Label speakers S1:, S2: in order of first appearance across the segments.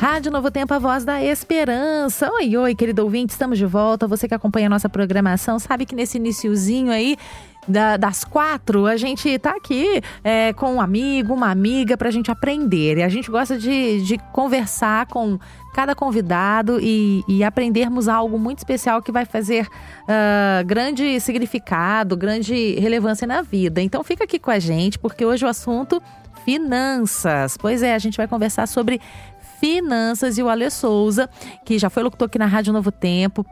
S1: Rádio Novo Tempo, a voz da esperança. Oi, oi, querido ouvinte, estamos de volta. Você que acompanha a nossa programação sabe que nesse iniciozinho aí da, das quatro, a gente tá aqui é, com um amigo, uma amiga, pra gente aprender. E a gente gosta de, de conversar com cada convidado e, e, aprendermos algo muito especial que vai fazer uh, grande significado, grande relevância na vida. Então fica aqui com a gente, porque hoje o assunto finanças. Pois é, a gente vai conversar sobre finanças e o Ale Souza, que já foi locutor aqui na Rádio Novo Tempo,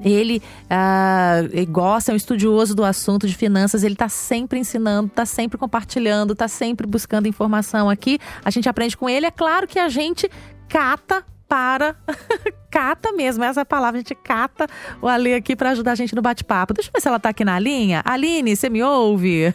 S1: ele uh, gosta, é um estudioso do assunto de finanças, ele está sempre ensinando, está sempre compartilhando, está sempre buscando informação aqui. A gente aprende com ele. É claro que a gente cata para. cata mesmo, essa é a palavra, a gente cata o Ale aqui para ajudar a gente no bate-papo. Deixa eu ver se ela está aqui na linha. Aline, você me ouve?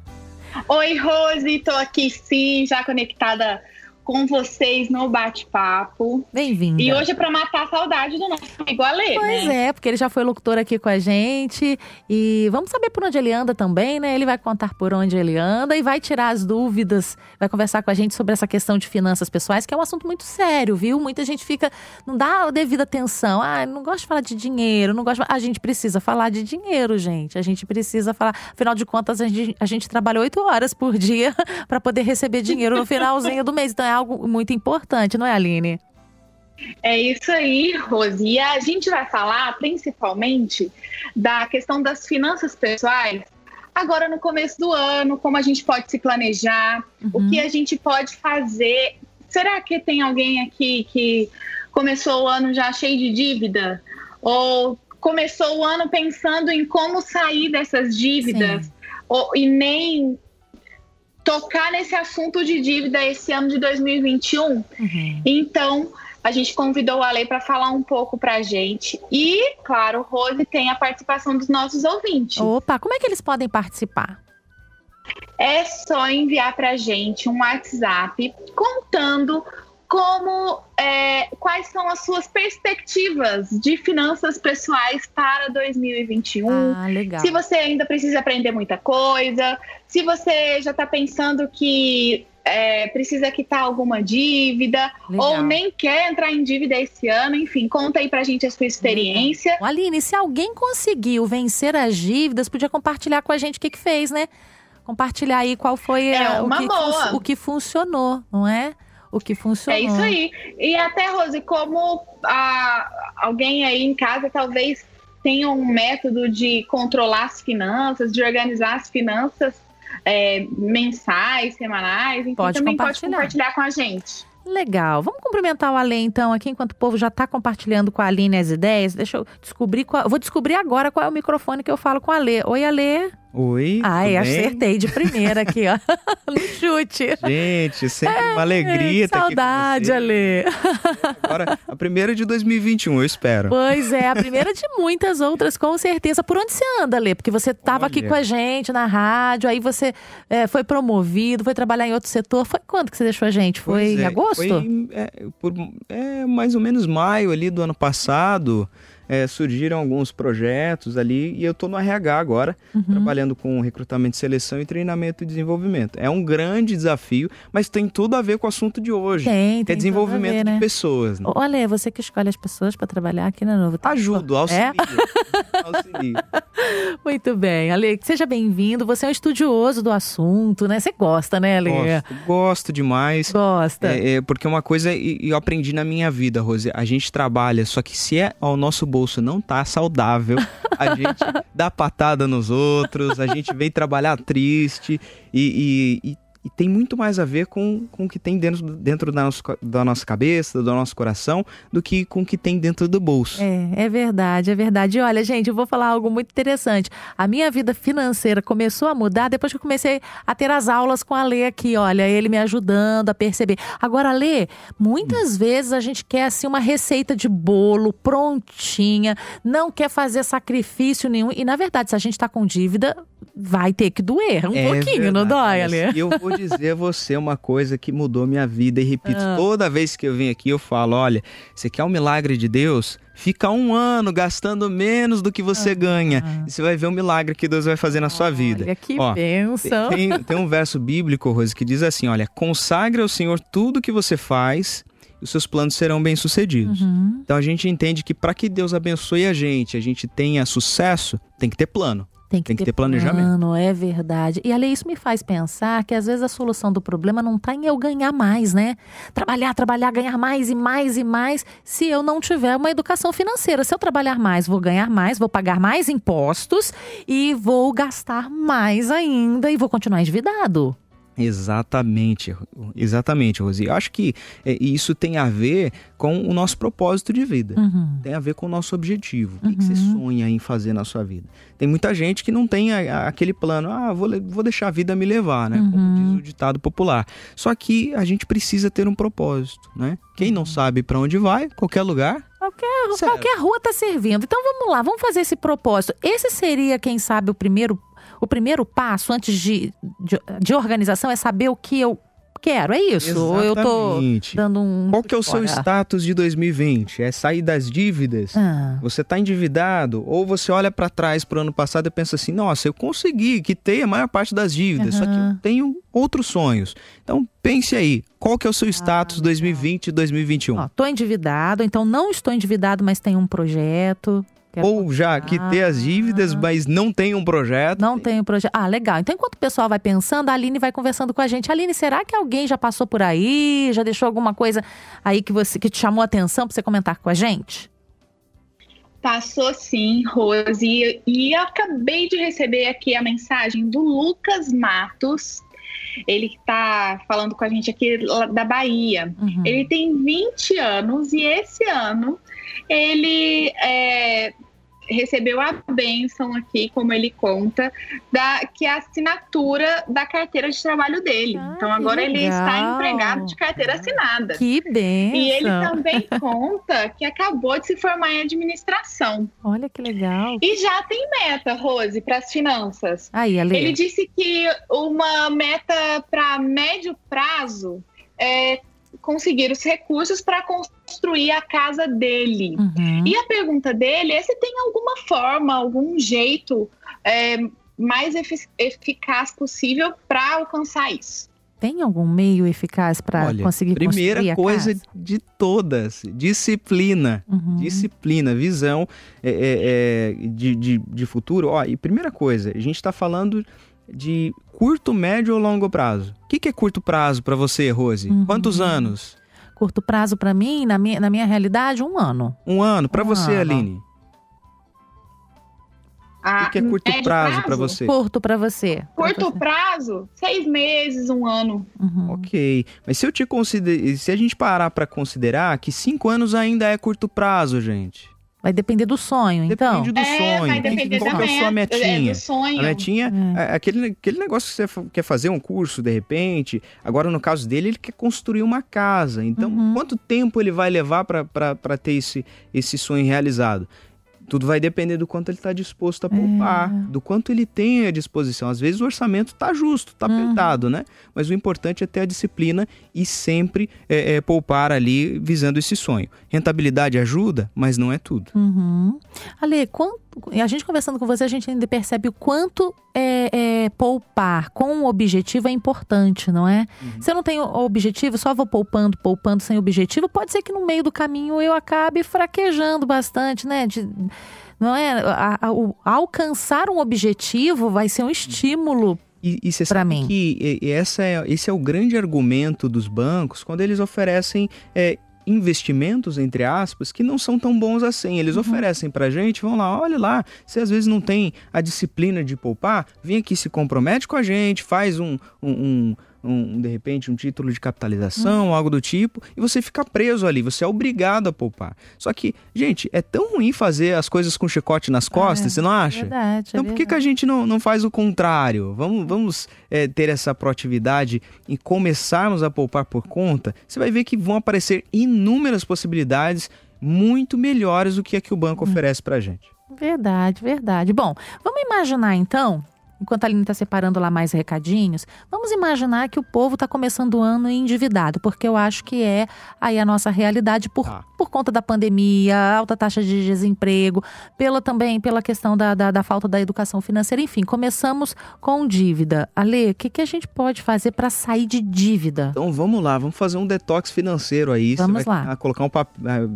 S2: Oi, Rose, estou aqui sim, já conectada com vocês no bate-papo.
S1: Bem-vinda.
S2: E hoje é para matar a saudade do nosso amigo Ale,
S1: Pois
S2: né?
S1: é, porque ele já foi locutor aqui com a gente. E vamos saber por onde ele anda também, né? Ele vai contar por onde ele anda e vai tirar as dúvidas, vai conversar com a gente sobre essa questão de finanças pessoais, que é um assunto muito sério, viu? Muita gente fica, não dá a devida atenção. Ah, não gosto de falar de dinheiro, não gosto. De... A gente precisa falar de dinheiro, gente. A gente precisa falar. Afinal de contas, a gente, a gente trabalha oito horas por dia para poder receber dinheiro no finalzinho do mês. Então é algo muito importante, não é, Aline?
S2: É isso aí, Rose. E a gente vai falar principalmente da questão das finanças pessoais agora no começo do ano, como a gente pode se planejar, uhum. o que a gente pode fazer. Será que tem alguém aqui que começou o ano já cheio de dívida? Ou começou o ano pensando em como sair dessas dívidas? Ou, e nem tocar nesse assunto de dívida esse ano de 2021. Uhum. Então, a gente convidou a Lei para falar um pouco para a gente. E, claro, Rose tem a participação dos nossos ouvintes.
S1: Opa, como é que eles podem participar?
S2: É só enviar para a gente um WhatsApp contando como é, quais são as suas perspectivas de finanças pessoais para 2021.
S1: Ah, legal.
S2: Se você ainda precisa aprender muita coisa, se você já está pensando que é, precisa quitar alguma dívida legal. ou nem quer entrar em dívida esse ano, enfim, conta aí pra gente a sua experiência.
S1: Legal. Aline, se alguém conseguiu vencer as dívidas, podia compartilhar com a gente o que, que fez, né? Compartilhar aí qual foi
S2: é
S1: a,
S2: o, que,
S1: o que funcionou, não é? O que funcionou.
S2: É isso aí. E até, Rose, como a, alguém aí em casa talvez tenha um método de controlar as finanças, de organizar as finanças é, mensais, semanais, enfim,
S1: pode
S2: também
S1: pode
S2: compartilhar com a gente.
S1: Legal. Vamos cumprimentar o Ale, então, aqui, enquanto o povo já está compartilhando com a Aline as ideias. Deixa eu descobrir qual. Vou descobrir agora qual é o microfone que eu falo com a Ale. Oi, Ale.
S3: Oi.
S1: Ai, acertei de primeira aqui, ó. no chute.
S3: Gente, sempre é, uma alegria estar
S1: Saudade, Ale.
S3: Agora, a primeira de 2021, eu espero.
S1: Pois é, a primeira de muitas outras, com certeza. Por onde você anda, Ale? Porque você estava aqui com a gente na rádio, aí você é, foi promovido, foi trabalhar em outro setor. Foi quando que você deixou a gente? Foi pois em é, agosto?
S3: Foi é, por, é, mais ou menos maio ali do ano passado é, surgiram alguns projetos ali e eu estou no RH agora, uhum. trabalhando com recrutamento, seleção e treinamento e desenvolvimento. É um grande desafio, mas tem tudo a ver com o assunto de hoje.
S1: Tem,
S3: que
S1: tem
S3: é desenvolvimento
S1: ver, né?
S3: de pessoas. Né?
S1: Olha, é você que escolhe as pessoas para trabalhar aqui na Novo
S3: Ajudo, auxilio. É? auxilio.
S1: Muito bem. Ale, seja bem-vindo. Você é um estudioso do assunto, né? Você gosta, né, Ale?
S3: Gosto, gosto demais.
S1: Gosta.
S3: É, é, porque uma coisa eu aprendi na minha vida, Rose, a gente trabalha, só que se é ao nosso bolso não tá saudável, a gente dá patada nos outros, a gente vem trabalhar triste e, e, e e tem muito mais a ver com, com o que tem dentro, dentro da, nosso, da nossa cabeça, do nosso coração, do que com o que tem dentro do bolso.
S1: É, é verdade, é verdade. E olha, gente, eu vou falar algo muito interessante. A minha vida financeira começou a mudar depois que eu comecei a ter as aulas com a Lê aqui, olha, ele me ajudando a perceber. Agora, Lê, muitas hum. vezes a gente quer assim uma receita de bolo prontinha, não quer fazer sacrifício nenhum. E na verdade, se a gente está com dívida, vai ter que doer um é pouquinho, verdade. não dói, Ale?
S3: E eu vou dizer a você uma coisa que mudou minha vida e repito, ah. toda vez que eu venho aqui eu falo, olha, você quer um milagre de Deus? Fica um ano gastando menos do que você ah. ganha. E você vai ver o milagre que Deus vai fazer na sua vida.
S1: Olha que Ó, bênção.
S3: Tem, tem um verso bíblico, Rose, que diz assim: olha, consagre ao Senhor tudo que você faz os seus planos serão bem-sucedidos.
S1: Uhum.
S3: Então a gente entende que para que Deus abençoe a gente, a gente tenha sucesso, tem que ter plano.
S1: Tem que,
S3: Tem que ter planejamento.
S1: Plano, é verdade. E ali isso me faz pensar que às vezes a solução do problema não está em eu ganhar mais, né? Trabalhar, trabalhar, ganhar mais e mais e mais, se eu não tiver uma educação financeira. Se eu trabalhar mais, vou ganhar mais, vou pagar mais impostos e vou gastar mais ainda e vou continuar endividado.
S3: Exatamente, exatamente, Rosi. Eu acho que é, isso tem a ver com o nosso propósito de vida.
S1: Uhum.
S3: Tem a ver com o nosso objetivo. O que, você sonha em fazer na sua vida? Tem muita gente que não tem aquele plano, ah, vou, vou deixar a vida me levar, né? Como diz o ditado popular. Só que a gente precisa ter um propósito, né? Quem não sabe para onde vai, qualquer lugar.
S1: Qualquer, qualquer rua está servindo. Então vamos lá, vamos fazer esse propósito. Esse seria, quem sabe, o primeiro, o primeiro passo antes de, de, de organização é saber o que eu quero. É isso? Ou eu tô
S3: Exatamente.
S1: dando um.
S3: Qual que é o seu status de 2020? É sair das dívidas?
S1: Ah,
S3: Você está endividado ou você olha para trás para o ano passado e pensa assim: nossa, eu consegui quitei a maior parte das dívidas, só que eu tenho outros sonhos. Então pense aí, qual que é o seu status 2020 e 2021?
S1: ó, tô endividado, então não estou endividado, mas tenho um projeto. Quero
S3: ou já quitei as dívidas, mas não tem um projeto?
S1: Não tenho projeto. Ah, legal. Então, enquanto o pessoal vai pensando, a Aline vai conversando com a gente. Aline, será que alguém já passou por aí? Já deixou alguma coisa aí que você que te chamou a atenção para você comentar com a gente?
S2: Passou sim, Rose. E eu acabei de receber aqui a mensagem do Lucas Matos. Ele que tá falando com a gente aqui da Bahia.
S1: Uhum.
S2: Ele tem 20 anos e esse ano ele é, recebeu a bênção aqui, como ele conta, da, que é a assinatura da carteira de trabalho dele.
S1: Ah,
S2: então agora ele está empregado de carteira assinada.
S1: Que benção.
S2: E ele também conta que acabou de se formar em administração.
S1: Olha que legal.
S2: E já tem meta, Rose, para as finanças.
S1: Aí, Ale.
S2: Ele disse que uma meta para médio prazo é conseguir os recursos para construir a casa dele.
S1: Uhum.
S2: E a pergunta dele é se tem alguma forma, algum jeito é, mais efi- eficaz possível para alcançar isso.
S1: Tem algum meio eficaz para conseguir
S3: primeira
S1: construir a
S3: coisa
S1: casa?
S3: de todas, disciplina.
S1: Uhum.
S3: Disciplina, visão é, é, é, de, de, de futuro. Ó, e primeira coisa, a gente está falando de curto, médio ou longo prazo. O que, que é curto prazo para você, Rose?
S1: Uhum.
S3: Quantos anos?
S1: Curto prazo para mim, na minha, na minha realidade, um ano.
S3: Um ano? Para
S1: Um
S3: você,
S1: ano.
S3: Aline? O que, que é curto
S2: médio
S3: prazo para você?
S1: Curto para você. Pra
S2: Curto
S1: você.
S2: prazo, seis meses, um ano.
S1: Uhum.
S3: Ok, mas se eu te consider, se a gente parar para considerar que cinco anos ainda é curto prazo, gente.
S1: Vai depender do sonho, então.
S3: Depende do
S2: é,
S3: sonho.
S2: vai depender
S3: Qual
S2: da
S3: que é a sua
S2: é,
S3: metinha?
S2: do sonho.
S3: A metinha,
S1: É.
S3: é aquele, aquele negócio que você quer fazer um curso de repente. Agora, no caso dele, ele quer construir uma casa. Então,
S1: Uhum.
S3: quanto tempo ele vai levar para ter esse, esse sonho realizado? Tudo vai depender do quanto ele está disposto a poupar,
S1: É.
S3: do quanto ele tem à disposição. Às vezes o orçamento está justo, está
S1: Uhum.
S3: apertado, né? Mas o importante é ter a disciplina e sempre é, é, poupar ali visando esse sonho. Rentabilidade ajuda, mas não é tudo.
S1: Uhum. Ale, quanto, a gente conversando com você, a gente ainda percebe o quanto é, é, poupar com o objetivo é importante, não é? Se eu não tenho objetivo, só vou poupando, poupando sem objetivo, pode ser que no meio do caminho eu acabe fraquejando bastante, né? De- não é? A- a- o- alcançar um objetivo vai ser um estímulo.
S3: E, e você sabe
S1: mim.
S3: que essa é, esse é o grande argumento dos bancos quando eles oferecem é, investimentos, entre aspas, que não são tão bons assim. Eles oferecem pra gente, vão lá, olha lá, você às vezes não tem a disciplina de poupar, vem aqui, se compromete com a gente, faz um, um, um- um, de repente, um título de capitalização, algo do tipo, e você fica preso ali, você é obrigado a poupar. Só que, gente, é tão ruim fazer as coisas com chicote nas costas, você não acha?
S1: Verdade.
S3: Então,
S1: é
S3: por que, que a gente não, não faz o contrário? Vamos, vamos é, ter essa proatividade e começarmos a poupar por conta? Você vai ver que vão aparecer inúmeras possibilidades muito melhores do que a que o banco oferece pra gente.
S1: Verdade, verdade. Bom, vamos imaginar então enquanto a Aline está separando lá mais recadinhos, vamos imaginar que o povo está começando o ano endividado, porque eu acho que é aí a nossa realidade por, ah. por conta da pandemia, alta taxa de desemprego, pela também pela questão da, da, da falta da educação financeira, enfim, começamos com dívida. Ale, o que, que a gente pode fazer para sair de dívida?
S3: Então vamos lá, vamos fazer um detox financeiro aí.
S1: Vamos Você vai
S3: lá. colocar um papel,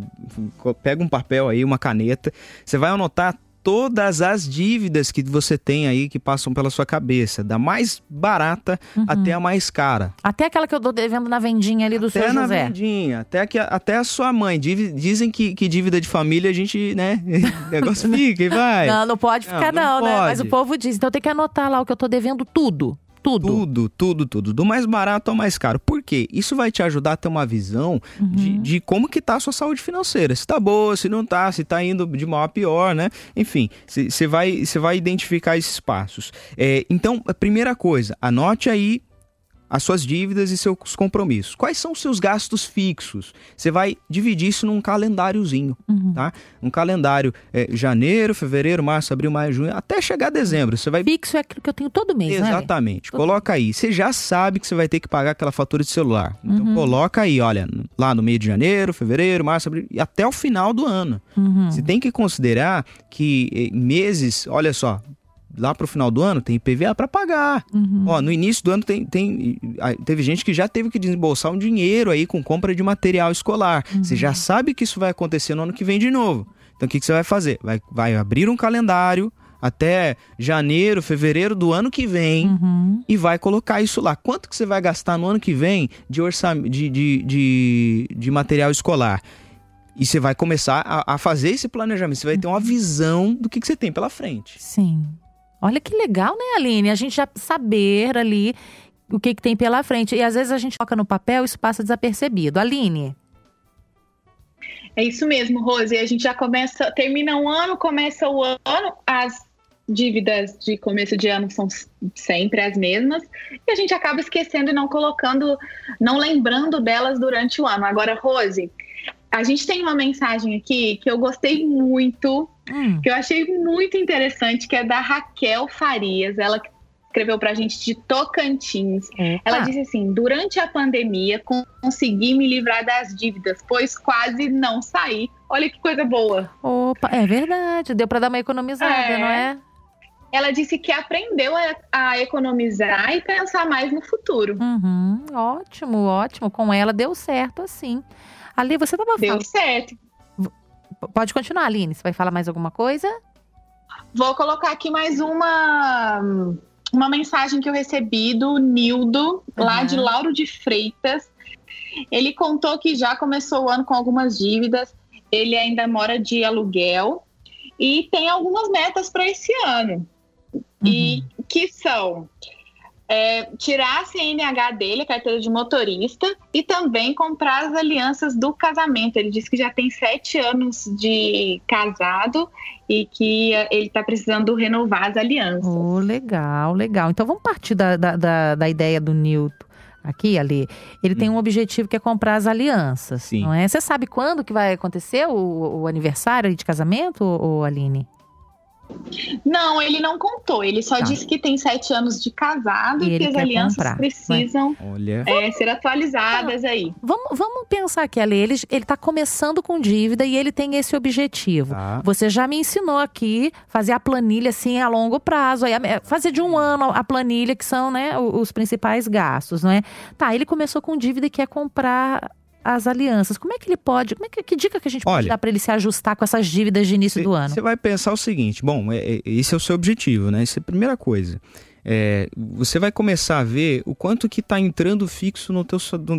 S3: é, pega um papel aí, uma caneta, você vai anotar todas as dívidas que você tem aí que passam pela sua cabeça, da mais barata uhum. até a mais cara.
S1: Até aquela que eu tô devendo na vendinha ali do
S3: até
S1: seu
S3: José.
S1: Até
S3: na vendinha, até, que, até a sua mãe. Dizem que, que dívida de família a gente, né, negócio fica e vai.
S1: Não, não pode ficar não, não, não né? Mas o povo diz, então tem que anotar lá o que eu tô devendo tudo. Tudo.
S3: Tudo, tudo, tudo. Do mais barato ao mais caro. Por quê? Isso vai te ajudar a ter uma visão uhum. de, de, como que tá a sua saúde financeira. Se tá boa, se não tá, se tá indo de mal a pior, né? Enfim, você vai, vai identificar esses passos. É, então, a primeira coisa, anote aí as suas dívidas e seus compromissos. Quais são os seus gastos fixos? Você vai dividir isso num calendáriozinho, uhum. tá? Um calendário é, janeiro, fevereiro, março, abril, maio, junho, até chegar dezembro. Você vai
S1: fixo é aquilo que eu tenho todo mês,
S3: né, Exatamente. Né, coloca aí. Você já sabe que você vai ter que pagar aquela fatura de celular. Então uhum. coloca aí, olha, lá no meio de janeiro, fevereiro, março, abril e até o final do ano. Uhum. Você tem que considerar que eh, meses, olha só, lá pro final do ano tem IPVA para pagar. Uhum. Ó, no início do ano tem, tem, teve gente que já teve que desembolsar um dinheiro aí com compra de material escolar. Uhum. Você já sabe que isso vai acontecer no ano que vem de novo. Então o que, que você vai fazer? Vai, vai abrir um calendário até janeiro, fevereiro do ano que vem uhum. e vai colocar isso lá. Quanto que você vai gastar no ano que vem de, orçamento, de, de, de, de material escolar? E você vai começar a, a, fazer esse planejamento. Você vai ter uma uhum. visão do que, que você tem pela frente.
S1: Sim. Olha que legal, né, Aline? A gente já saber ali o que, que tem pela frente. E às vezes a gente coloca no papel e isso passa desapercebido. Aline.
S2: É isso mesmo, Rose. A gente já começa, termina um ano, começa o ano, as dívidas de começo de ano são sempre as mesmas e a gente acaba esquecendo e não colocando, não lembrando delas durante o ano. Agora, Rose, a gente tem uma mensagem aqui que eu gostei muito, hum. que eu achei muito interessante, que é da Raquel Farias. Ela escreveu para a gente de Tocantins. Ela disse assim: durante a pandemia consegui me livrar das dívidas, pois quase não saí. Olha que coisa boa.
S1: Opa, é verdade. Deu para dar uma economizada, é. não é?
S2: Ela disse que aprendeu a, a, economizar e pensar mais no futuro.
S1: Uhum, ótimo, ótimo. Com ela deu certo assim. Ali, você
S2: falando. Deu certo.
S1: Pode continuar, Aline. Você vai falar mais alguma coisa?
S2: Vou colocar aqui mais uma uma mensagem que eu recebi do Nildo, uhum. lá de Lauro de Freitas. Ele contou que já começou o ano com algumas dívidas. Ele ainda mora de aluguel e tem algumas metas para esse ano. Uhum. E que são é, tirar a CNH dele, a carteira de motorista, e também comprar as alianças do casamento. Ele disse que já tem sete anos de casado e que eh, ele está precisando renovar as alianças.
S1: Oh, legal, legal. Então vamos partir da, da, da, da ideia do Newton aqui, Ali, ele hum. tem um hum. objetivo que é comprar as alianças, Sim. não é? Você sabe quando que vai acontecer o, o aniversário de casamento, ou Aline?
S2: Não, ele não contou. Ele só tá. disse que tem sete anos de casado e, e que as alianças comprar. precisam é, ser atualizadas tá. aí.
S1: Vamos, vamos pensar aqui, Ale. Ele, ele tá começando com dívida e ele tem esse objetivo. Tá. Você já me ensinou aqui fazer a planilha assim a longo prazo. Aí, fazer de um ano a planilha, que são né, os principais gastos, não é? Tá, ele começou com dívida e quer comprar as alianças. Como é que ele pode, como é que, que dica que a gente Olha, pode dar para ele se ajustar com essas dívidas de início
S3: cê,
S1: do ano?
S3: Você vai pensar o seguinte, bom, é, é, esse é o seu objetivo, né? Essa é a primeira coisa. É, você vai começar a ver o quanto que está entrando fixo no teu,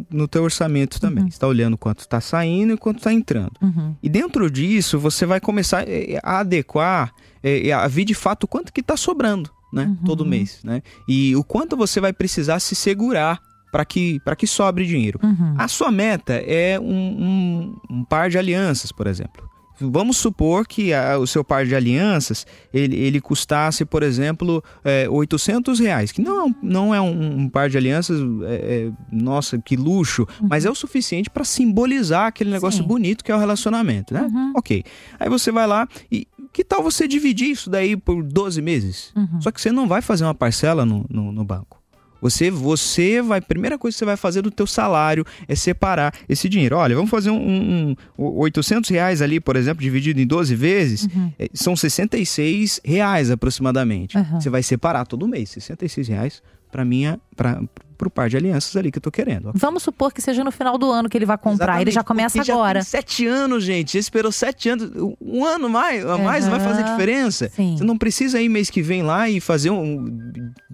S3: no, teu orçamento também. Uhum. Você está olhando quanto está saindo e quanto está entrando. Uhum. E dentro disso, você vai começar é, a adequar, é, a ver de fato o quanto que está sobrando. Né? Uhum. Todo mês, né? E o quanto você vai precisar se segurar para que, que sobre dinheiro. Uhum. A sua meta é um, um, um, par de alianças, por exemplo. Vamos supor que a, o seu par de alianças ele, ele custasse, por exemplo, é, 800 reais, que não, não é um, um par de alianças, é, é, nossa, que luxo, uhum. mas é o suficiente para simbolizar aquele negócio Sim. bonito que é o relacionamento, né? Uhum. Ok. Aí você vai lá e que tal você dividir isso daí por 12 meses?
S1: Uhum.
S3: Só que você não vai fazer uma parcela no, no, no banco. Você, você vai, primeira coisa que você vai fazer do teu salário é separar esse dinheiro. Olha, vamos fazer um, um, um 800 reais ali, por exemplo, dividido em 12 vezes,
S1: Uhum.
S3: eh, são 66 reais aproximadamente.
S1: Uhum.
S3: Você vai separar todo mês, 66 reais para minha, para pro par de alianças ali que eu tô querendo.
S1: Vamos supor que seja no final do ano que ele vai comprar. ele
S3: Exatamente,
S1: já começa agora.
S3: Já sete anos, gente. Você esperou sete anos. Um ano mais, a mais vai fazer diferença.
S1: Sim.
S3: Você não precisa ir mês que vem lá e fazer um.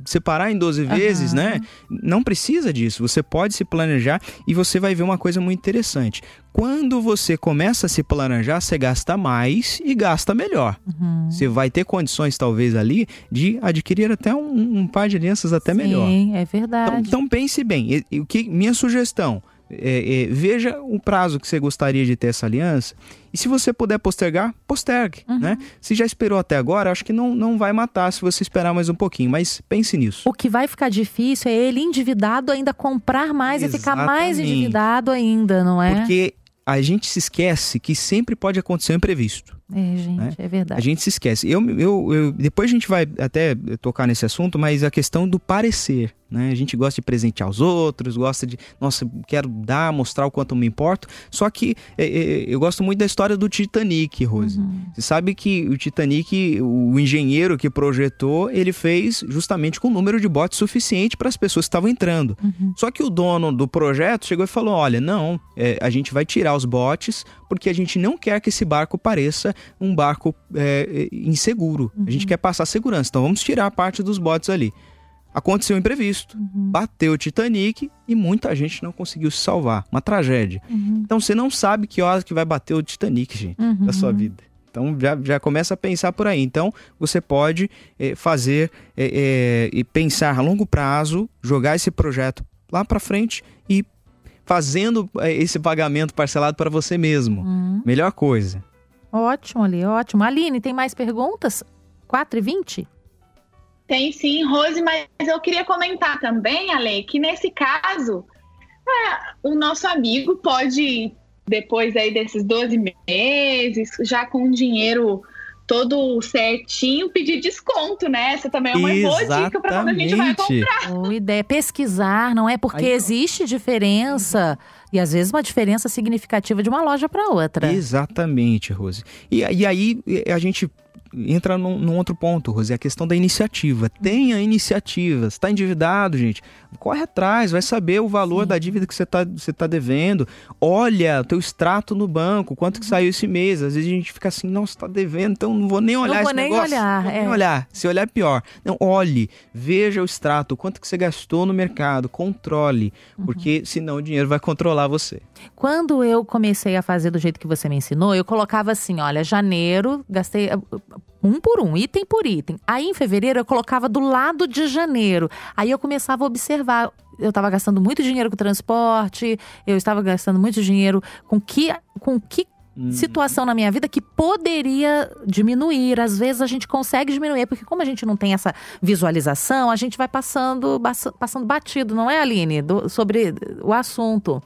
S3: separar em 12 vezes,
S1: Aham.
S3: né? Não precisa disso. Você pode se planejar e você vai ver uma coisa muito interessante. Quando você começa a se planejar, você gasta mais e gasta melhor.
S1: Uhum.
S3: Você vai ter condições, talvez, ali, de adquirir até um, um par de alianças até melhor.
S1: Sim, é verdade.
S3: então pense bem. E- o que minha sugestão é, é, veja o prazo que você gostaria de ter essa aliança e se você puder postergar, postergue,
S1: Uhum.
S3: né? Se já esperou até agora, acho que não, não vai matar se você esperar mais um pouquinho, mas pense nisso.
S1: O que vai ficar difícil é ele endividado ainda comprar mais e ficar mais
S3: Exatamente.
S1: endividado ainda, não é?
S3: Porque a gente se esquece que sempre pode acontecer um imprevisto.
S1: É, gente,
S3: né?
S1: é
S3: A
S1: verdade.
S3: gente se esquece. Eu, eu, eu- depois a gente vai até tocar nesse assunto, mas a questão do parecer. Né? A gente gosta de presentear os outros, gosta de, nossa, quero dar, mostrar o quanto eu me importo. Só que é, é, eu gosto muito da história do Titanic, Rose.
S1: Uhum.
S3: Você sabe que o Titanic, o engenheiro que projetou, ele fez justamente com um número de botes suficiente para as pessoas que estavam entrando.
S1: Uhum.
S3: Só que o dono do projeto chegou e falou: olha, não, é, a gente vai tirar os botes porque a gente não quer que esse barco pareça um barco é, é, inseguro. A gente quer passar segurança, então vamos tirar parte dos botes ali. Aconteceu um imprevisto, bateu o Titanic e muita gente não conseguiu se salvar. Uma tragédia.
S1: Uhum.
S3: Então você não sabe que hora que vai bater o Titanic, gente,
S1: Uhum.
S3: da sua vida. Então já, já começa a pensar por aí. Então você pode eh, fazer eh, eh, e pensar a longo prazo, jogar esse projeto lá para frente e fazendo eh, esse pagamento parcelado para você mesmo.
S1: Hum,
S3: Melhor coisa.
S1: ótimo ali, ótimo. Aline, tem mais perguntas? 4 e 20?
S2: Tem sim, Rose, mas eu queria comentar também, Ale, que nesse caso, é, o nosso amigo pode, depois aí desses 12 meses, já com o dinheiro todo certinho, pedir desconto, né? Essa também é uma boa dica para quando a gente vai comprar.
S3: Exatamente.
S1: Boa ideia. Pesquisar, não é? Porque
S3: Aí-
S1: existe diferença. E às vezes uma diferença significativa de uma loja para outra.
S3: Exatamente, Rose. E, e aí a gente entra num, num outro ponto, Rose, é a questão da iniciativa. Tenha iniciativa. Você está endividado, gente? Corre atrás, vai saber o valor
S1: Sim.
S3: da dívida que você está você tá devendo. Olha o teu extrato no banco, quanto que saiu esse mês. Às vezes a gente fica assim, não, você está devendo, então não vou nem olhar
S1: vou
S3: esse
S1: nem
S3: negócio.
S1: olhar,
S3: Não vou nem
S1: é.
S3: olhar. Se olhar é pior. Não, olhe, veja o extrato, quanto que você gastou no mercado, controle,
S1: Uhum.
S3: porque senão o dinheiro vai controlar você.
S1: Quando eu comecei a fazer do jeito que você me ensinou, eu colocava assim: olha, janeiro, gastei um por um, item por item. Aí em fevereiro eu colocava do lado de janeiro. Aí eu começava a observar. Eu estava gastando muito dinheiro com transporte, eu estava gastando muito dinheiro com que, com que
S3: Hum.
S1: situação na minha vida que poderia diminuir. Às vezes a gente consegue diminuir, porque como a gente não tem essa visualização, a gente vai passando, passando batido, não é, Aline? Do- sobre o assunto.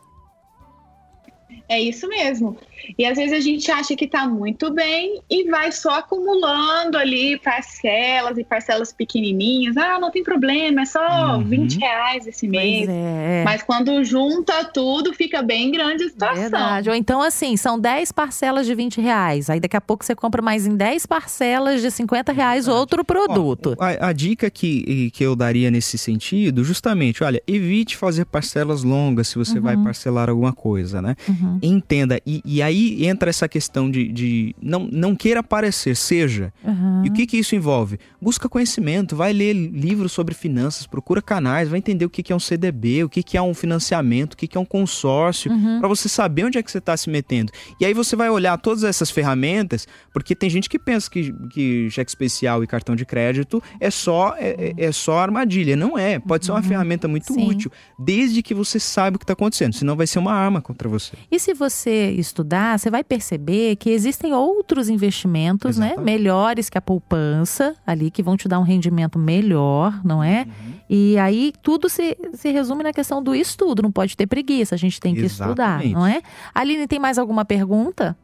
S2: É isso mesmo. E às vezes a gente acha que tá muito bem e vai só acumulando ali parcelas e parcelas pequenininhas. Ah, não tem problema, é só
S3: Uhum.
S2: 20 reais esse mês.
S1: Pois é.
S2: Mas quando junta tudo, fica bem grande a situação.
S1: Verdade. Ou então, assim, são 10 parcelas de 20 reais. Aí daqui a pouco você compra mais em 10 parcelas de 50 reais outro produto.
S3: Ó, a, a dica que, que eu daria nesse sentido, justamente, olha, evite fazer parcelas longas se você vai parcelar alguma coisa, né?
S1: Uhum.
S3: Entenda, e, e aí entra essa questão de, de não, não queira aparecer, seja.
S1: Uhum.
S3: E o que, que isso envolve? Busca conhecimento, vai ler livros sobre finanças, procura canais, vai entender o que, que é um CDB, o que, que é um financiamento, o que, que é um consórcio,
S1: Uhum.
S3: para você saber onde é que você está se metendo. E aí você vai olhar todas essas ferramentas, porque tem gente que pensa que, que cheque especial e cartão de crédito é só, é, é- é só armadilha. Não é. Pode ser uma ferramenta muito
S1: Sim.
S3: útil, desde que você saiba o que está acontecendo, senão vai ser uma arma contra você.
S1: E se você estudar, você vai perceber que existem outros investimentos, né?
S3: Exatamente.
S1: Melhores que a poupança, ali, que vão te dar um rendimento melhor, não é?
S3: Uhum.
S1: E aí tudo se, se resume na questão do estudo. Não pode ter preguiça, a gente tem que estudar,
S3: Exatamente.
S1: não é? Aline, tem mais alguma pergunta?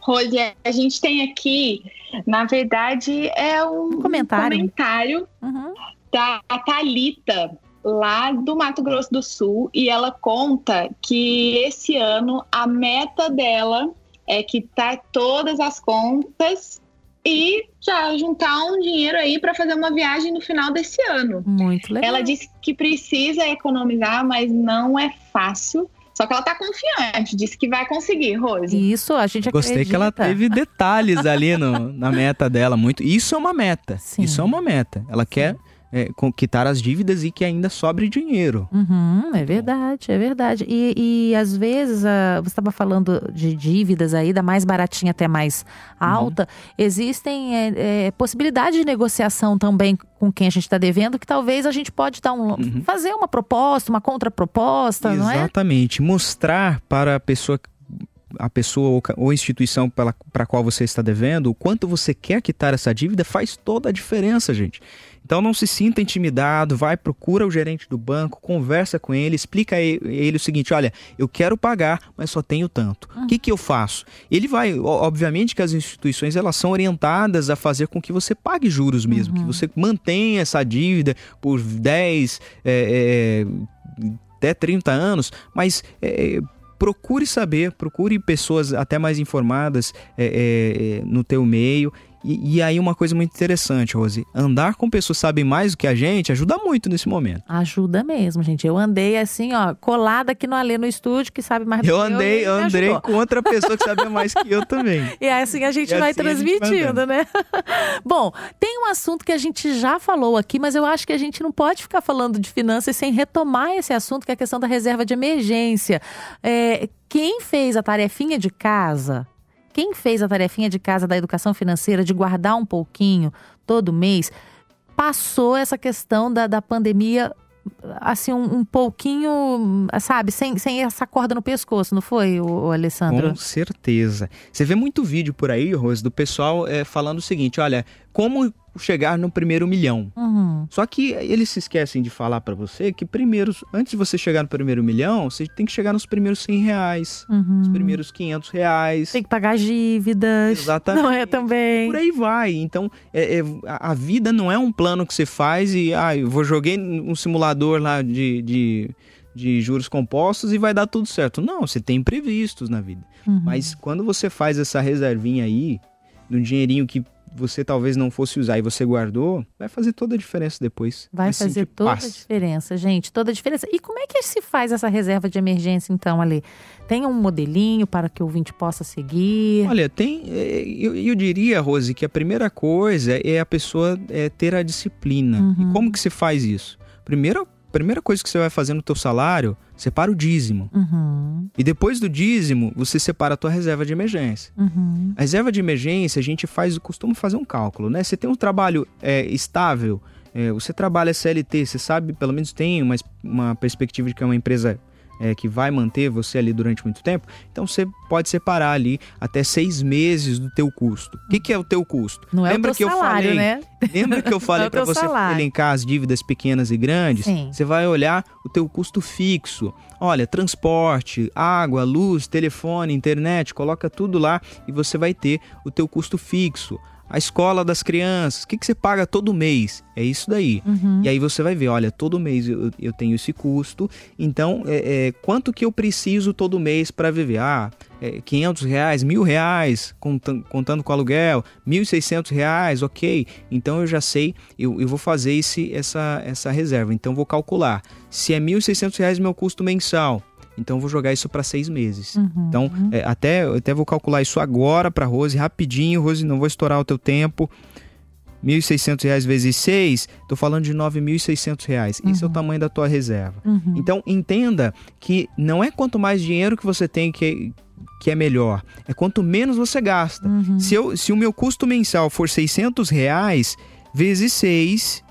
S2: Rose, a gente tem aqui, na verdade, é um, um comentário, comentário uhum. da Thalita, lá do Mato Grosso do Sul, e ela conta que esse ano a meta dela é quitar todas as contas e já juntar um dinheiro aí para fazer uma viagem no final desse ano.
S1: Muito legal.
S2: Ela disse que precisa economizar, mas não é fácil. Só que ela tá confiante, disse que vai conseguir, Rose.
S1: Isso, a gente
S3: Gostei
S1: acredita.
S3: que ela teve detalhes ali no, na meta dela. Muito. Isso é uma meta. Sim. Isso é uma meta. Ela Sim. quer é, quitar as dívidas e que ainda sobre dinheiro.
S1: Uhum, é verdade, é verdade. E, e às vezes, uh, você estava falando de dívidas aí, da mais baratinha até mais alta, uhum. existem é, é, possibilidades de negociação também com quem a gente está devendo, que talvez a gente pode dar um, uhum. fazer uma proposta, uma contraproposta,
S3: não
S1: é?
S3: Exatamente. Mostrar para a pessoa a pessoa ou instituição para a qual você está devendo, o quanto você quer quitar essa dívida, faz toda a diferença, gente. Então não se sinta intimidado, vai, procura o gerente do banco, conversa com ele, explica a ele o seguinte: olha, eu quero pagar, mas só tenho tanto. O uhum. que, que eu faço? Ele vai, obviamente que as instituições elas são orientadas a fazer com que você pague juros mesmo, uhum. que você mantenha essa dívida por 10, é, é, até 30 anos, mas é, procure saber, procure pessoas até mais informadas é, é, no teu meio e, e, aí uma coisa muito interessante, Rose, andar com pessoas que sabem mais do que a gente ajuda muito nesse momento.
S1: Ajuda mesmo, gente. Eu andei assim, ó, colada aqui no Alê no estúdio, que sabe mais do
S3: eu que andei, eu. Eu andei com outra pessoa que sabe mais que eu também.
S1: E assim a gente e vai assim transmitindo, gente vai né? Bom, tem um assunto que a gente já falou aqui, mas eu acho que a gente não pode ficar falando de finanças sem retomar esse assunto, que é a questão da reserva de emergência. É, quem fez a tarefinha de casa quem fez a tarefinha de casa da educação financeira, de guardar um pouquinho todo mês, passou essa questão da, da pandemia assim, um, um, pouquinho, sabe, sem, sem essa corda no pescoço, não foi, o, Alessandro?
S3: Com certeza. Você vê muito vídeo por aí, Rose, do pessoal é, falando o seguinte: olha, como chegar no primeiro milhão. Uhum. Só que eles se esquecem de falar para você que primeiro, antes de você chegar no primeiro milhão, você tem que chegar nos primeiros 100 reais, uhum. nos primeiros 500 reais.
S1: Tem que pagar dívidas.
S3: Exatamente.
S1: Não é também.
S3: Por aí vai. Então, é, é, a vida não é um plano que você faz e, ah, eu vou joguei um simulador lá de, de de juros compostos e vai dar tudo certo. Não, você tem imprevistos na vida. Uhum. Mas quando você faz essa reservinha aí, de um dinheirinho que você talvez não fosse usar e você guardou, vai fazer toda a diferença depois.
S1: Vai, vai fazer toda paz. a diferença, gente, toda a diferença. E como é que se faz essa reserva de emergência, então, Ali? Tem um modelinho para que o ouvinte possa seguir?
S3: Olha, tem. É, eu, eu diria, Rose, que a primeira coisa é a pessoa é, ter a disciplina. Uhum. E como que se faz isso? Primeiro, primeira coisa que você vai fazer no teu salário, separa o dízimo. Uhum. E depois do dízimo, você separa a tua reserva de emergência. Uhum. A reserva de emergência, a gente faz, costuma fazer um cálculo, né? Você tem um trabalho é, estável, é, você trabalha CLT, você sabe, pelo menos tem uma, uma perspectiva de que é uma empresa é, que vai manter você ali durante muito tempo, então você pode separar ali até seis meses do teu custo. O que, que é o teu custo?
S1: Não lembra é o teu que salário, eu falei, né?
S3: Lembra que eu falei é para você salário. elencar as dívidas pequenas e grandes? Sim. Você vai olhar o teu custo fixo. Olha, transporte, água, luz, telefone, internet, coloca tudo lá e você vai ter o teu custo fixo a escola das crianças, o que, que você paga todo mês? É isso daí. Uhum. E aí você vai ver, olha, todo mês eu, eu tenho esse custo, então é, é, quanto que eu preciso todo mês para viver? Ah, é, 500 reais, mil reais, contando, contando com aluguel, 1.600 reais, ok. Então eu já sei, eu, eu vou fazer esse, essa, essa reserva. Então vou calcular. Se é 1.600 reais meu custo mensal, então vou jogar isso para seis meses. Uhum. Então é, até até vou calcular isso agora para Rose rapidinho, Rose, não vou estourar o teu tempo. R$ 1.600 vezes 6, estou falando de R$ 9.600. Uhum. Esse é o uhum. tamanho da tua reserva. Uhum. Então, entenda que não é quanto mais dinheiro que você tem que, que é melhor, é quanto menos você gasta. Uhum. Se, eu, se o meu custo mensal for 600 reais, vezes 6,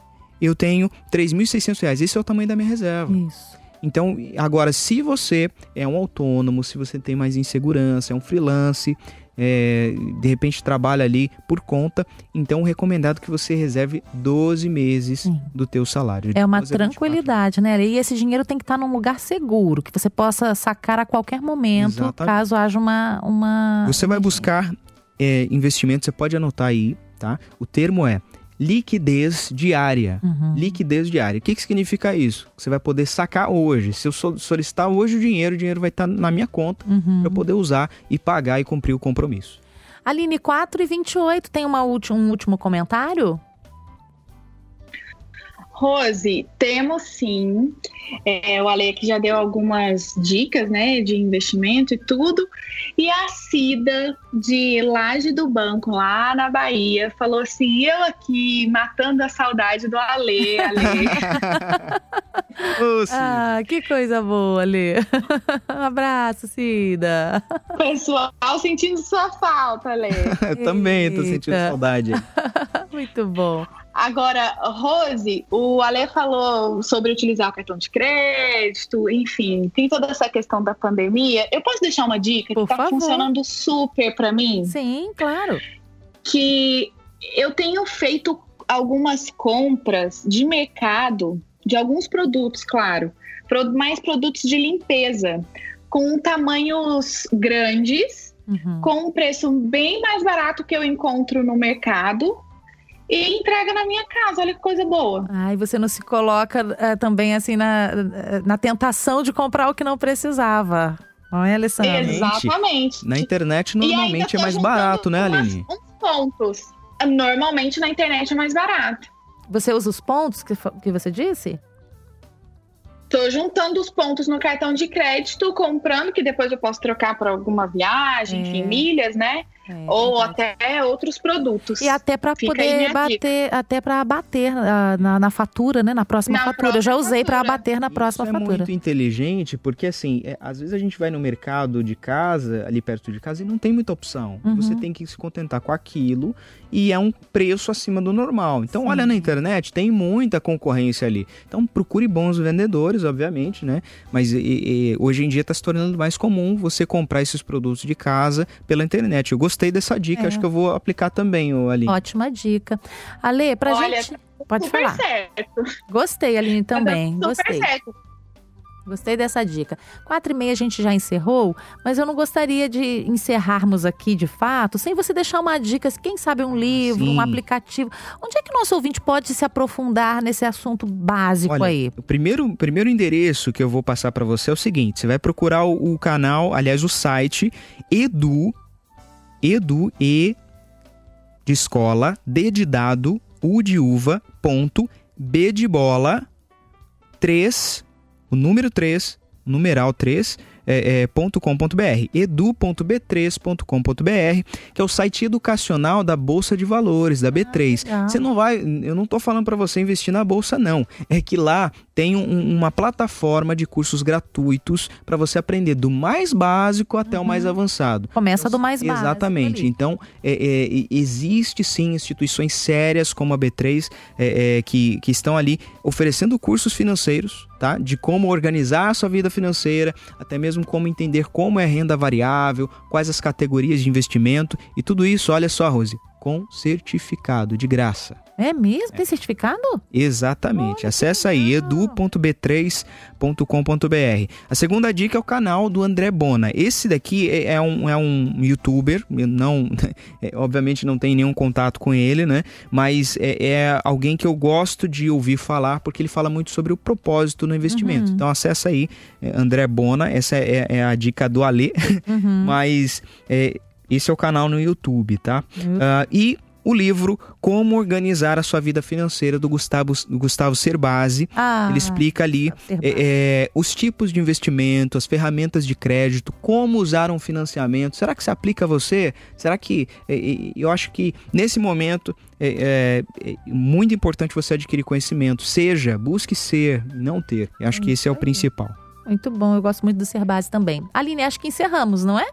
S3: eu tenho 3.600 reais. Esse é o tamanho da minha reserva. Isso. Então, agora, se você é um autônomo, se você tem mais insegurança, é um freelance, é, de repente trabalha ali por conta, então recomendado que você reserve 12 meses Sim. do teu salário.
S1: É uma tranquilidade, né? E esse dinheiro tem que estar num lugar seguro, que você possa sacar a qualquer momento, Exatamente. caso haja uma, uma...
S3: Você vai buscar é, investimento, você pode anotar aí, tá? O termo é liquidez diária. Uhum. Liquidez diária. O que, que significa isso? Você vai poder sacar hoje. Se eu solicitar hoje o dinheiro, o dinheiro vai estar na minha conta uhum. para eu poder usar e pagar e cumprir o compromisso.
S1: Aline 4 e 28, tem uma um último comentário?
S2: Rose, temos sim. É, o Ale aqui já deu algumas dicas, né, de investimento e tudo. E a Cida, de Laje do Banco, lá na Bahia, falou assim: eu aqui matando a saudade do Ale, Ale.
S1: ah, que coisa boa, Ale. um abraço, Cida.
S2: Pessoal sentindo sua falta, Ale.
S3: Também tô sentindo saudade.
S1: Muito bom.
S2: Agora, Rose, o Ale falou sobre utilizar o cartão de crédito, enfim, tem toda essa questão da pandemia. Eu posso deixar uma dica
S1: Por
S2: que está funcionando super para mim?
S1: Sim, claro.
S2: Que eu tenho feito algumas compras de mercado de alguns produtos, claro, mais produtos de limpeza, com tamanhos grandes, uhum. com um preço bem mais barato que eu encontro no mercado e entrega na minha casa. Olha que coisa boa.
S1: Ai, você não se coloca é, também assim na, na tentação de comprar o que não precisava. Olha, Alessandra.
S2: Exatamente.
S3: Na internet normalmente é mais barato, né, Aline?
S2: Uns pontos. Normalmente na internet é mais barato.
S1: Você usa os pontos que, que você disse?
S2: Estou juntando os pontos no cartão de crédito, comprando, que depois eu posso trocar para alguma viagem, é. enfim, milhas, né? É, Ou até outros produtos.
S1: E até para poder bater, até para bater na, na, na, fatura, né? Na próxima na fatura. Eu já usei para bater na próxima
S3: Isso
S1: fatura.
S3: É muito inteligente, porque assim, é, às vezes a gente vai no mercado de casa, ali perto de casa, e não tem muita opção. Uhum. Você tem que se contentar com aquilo e é um preço acima do normal. Então, Sim. olha na internet, tem muita concorrência ali. Então, procure bons vendedores, obviamente, né? Mas e, e, hoje em dia está se tornando mais comum você comprar esses produtos de casa pela internet. Eu gostei dessa dica, é. acho que eu vou aplicar também, Ali.
S1: Ótima dica. Ale, pra Olha, gente. Pode falar. Certo. Gostei, Aline, também. Super Gostei. Certo. Gostei dessa dica. Quatro e meia a gente já encerrou, mas eu não gostaria de encerrarmos aqui de fato sem você deixar uma dica, quem sabe um livro, Sim. um aplicativo. Onde é que o nosso ouvinte pode se aprofundar nesse assunto básico
S3: Olha,
S1: aí?
S3: O primeiro, primeiro endereço que eu vou passar para você é o seguinte: você vai procurar o, o canal, aliás, o site Edu edu e de escola, d de dado, u de uva, ponto, b de bola, 3, o número 3, numeral 3, é, é, .com.br, edu.b3.com.br, que é o site educacional da Bolsa de Valores, da B3. Ah, você não vai, eu não estou falando para você investir na bolsa não, é que lá tem um, uma plataforma de cursos gratuitos para você aprender do mais básico até uhum. o mais avançado.
S1: Começa do mais
S3: básico. Exatamente. Então, é, é, existe sim instituições sérias como a B3 é, é, que, que estão ali oferecendo cursos financeiros, tá? De como organizar a sua vida financeira, até mesmo como entender como é renda variável, quais as categorias de investimento e tudo isso, olha só, Rose, com certificado de graça.
S1: É mesmo? Tem certificado?
S3: Exatamente. Olha, Acesse aí edu.b3.com.br. A segunda dica é o canal do André Bona. Esse daqui é, é um, é um youtuber, não, é, obviamente não tem nenhum contato com ele, né? Mas é, é, alguém que eu gosto de ouvir falar porque ele fala muito sobre o propósito no investimento. Uhum. Então acessa aí, é, André Bona. Essa é, é, a dica do Alê. Uhum. Mas esse é o canal no YouTube, tá? Uhum. Uh, e o livro Como Organizar a Sua Vida Financeira, do Gustavo, do Gustavo Cerbasi. Ah, Ele explica ali é, é, os tipos de investimento, as ferramentas de crédito, como usar um financiamento. Será que se aplica a você? Será que. É, é eu acho que nesse momento é, é, é, muito importante você adquirir conhecimento. Seja, busque ser, não ter. Eu acho que esse é o principal.
S1: Muito bom, eu gosto muito do Cerbasi também. Aline, acho que encerramos, não é?